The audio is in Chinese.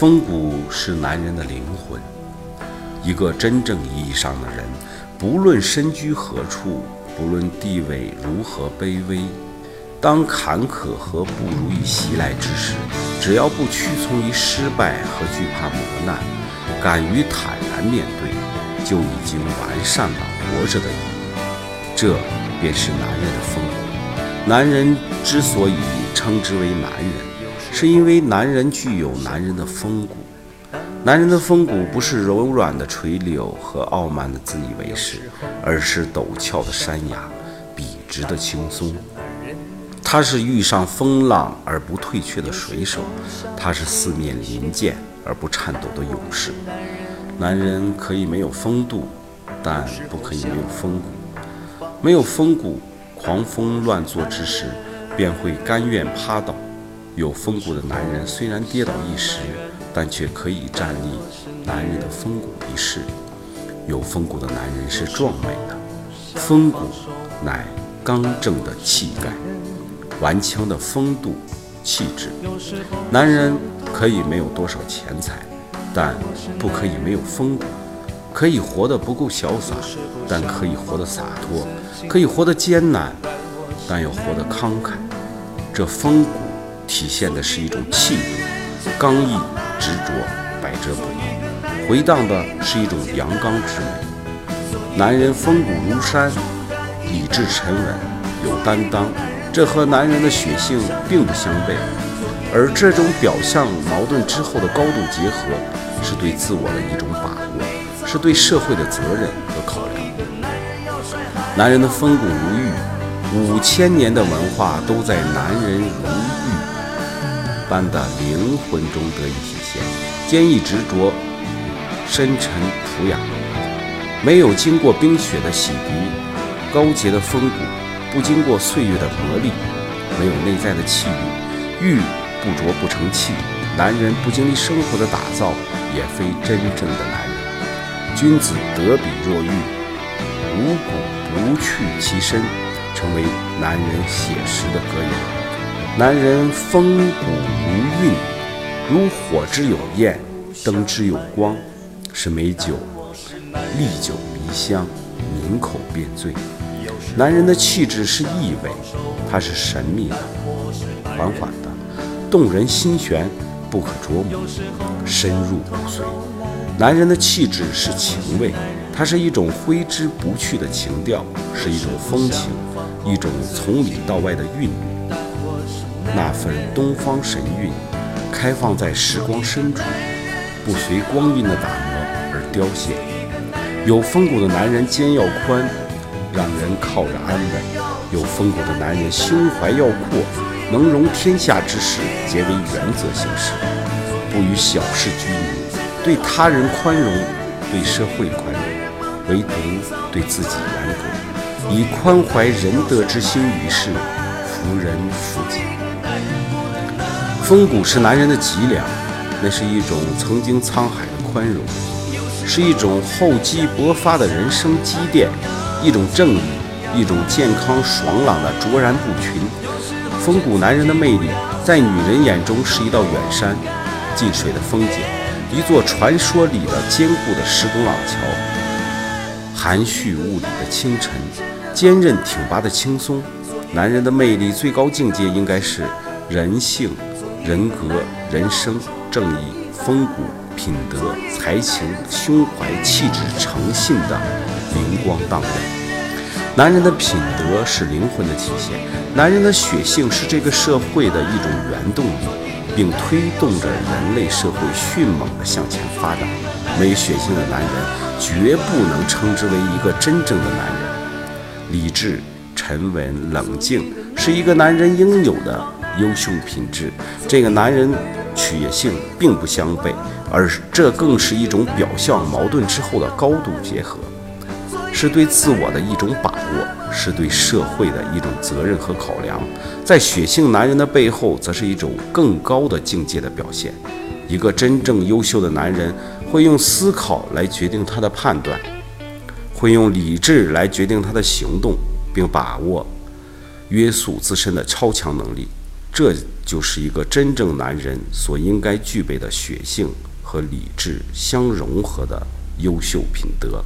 风骨是男人的灵魂。一个真正意义上的人，不论身居何处，不论地位如何卑微，当坎坷和不如意袭来之时，只要不屈从于失败和惧怕磨难，敢于坦然面对，就已经完善了活着的意义。这便是男人的风骨。男人之所以称之为男人，是因为男人具有男人的风骨。男人的风骨不是柔软的垂柳和傲慢的自以为是，而是陡峭的山崖，笔直的轻松。他是遇上风浪而不退却的水手，他是四面临剑而不颤抖的勇士。男人可以没有风度，但不可以没有风骨。没有风骨，狂风乱作之时，便会甘愿趴倒。有风骨的男人虽然跌倒一时，但却可以站立，男人的风骨一世。有风骨的男人是壮美的，风骨乃刚正的气概，顽强的风度、气质。男人可以没有多少钱财，但不可以没有风骨；可以活得不够潇洒，但可以活得洒脱；可以活得艰难，但要活得慷慨。这风骨体现的是一种气度、刚毅。执着，百折不挠，回荡的是一种阳刚之美。男人风骨如山，理智沉稳，有担当，这和男人的血性并不相悖。而这种表象矛盾之后的高度结合，是对自我的一种把握，是对社会的责任和考量。男人的风骨如玉，五千年的文化都在男人如玉般的灵魂中得以体现。坚毅执着，深沉朴雅，没有经过冰雪的洗涤，高洁的风骨，不经过岁月的磨砺，没有内在的气韵，玉不琢不成器。男人不经历生活的打造，也非真正的男人。君子得比若玉，无骨不去其身，成为男人写实的格言。男人风骨如韵。如火之有焰，灯之有光，是美酒，历久弥香，抿口便醉。男人的气质是意味，它是神秘的、缓缓的、动人心弦，不可捉摸，深入骨髓。男人的气质是情味，它是一种挥之不去的情调，是一种风情，一种从里到外的韵律，那份东方神韵。开放在时光深处，不随光阴的打磨而凋谢。有风骨的男人肩要宽，让人靠着安稳；有风骨的男人胸怀要阔，能容天下之事皆为原则行事，不与小事拘泥，对他人宽容，对社会宽容，唯独对自己严格，以宽怀仁德之心于世，服人服己。风骨是男人的脊梁，那是一种曾经沧海的宽容，是一种厚积薄发的人生积淀，一种正义，一种健康爽朗的卓然不群。风骨男人的魅力，在女人眼中是一道远山，近水的风景，一座传说里的坚固的石拱廊桥，含蓄雾里的清晨，坚韧挺拔的轻松。男人的魅力最高境界应该是人性。人格、人生、正义、风骨、品德、才情、胸怀、气质、诚信的灵光荡漾。男人的品德是灵魂的体现，男人的血性是这个社会的一种原动力，并推动着人类社会迅猛地向前发展。没有血性的男人绝不能称之为一个真正的男人。理智、沉稳、冷静是一个男人应有的。优秀品质，这个男人取性并不相悖，而这更是一种表象矛盾之后的高度结合，是对自我的一种把握，是对社会的一种责任和考量。在血性男人的背后，则是一种更高的境界的表现。一个真正优秀的男人，会用思考来决定他的判断，会用理智来决定他的行动，并把握约束自身的超强能力。这就是一个真正男人所应该具备的血性和理智相融合的优秀品德。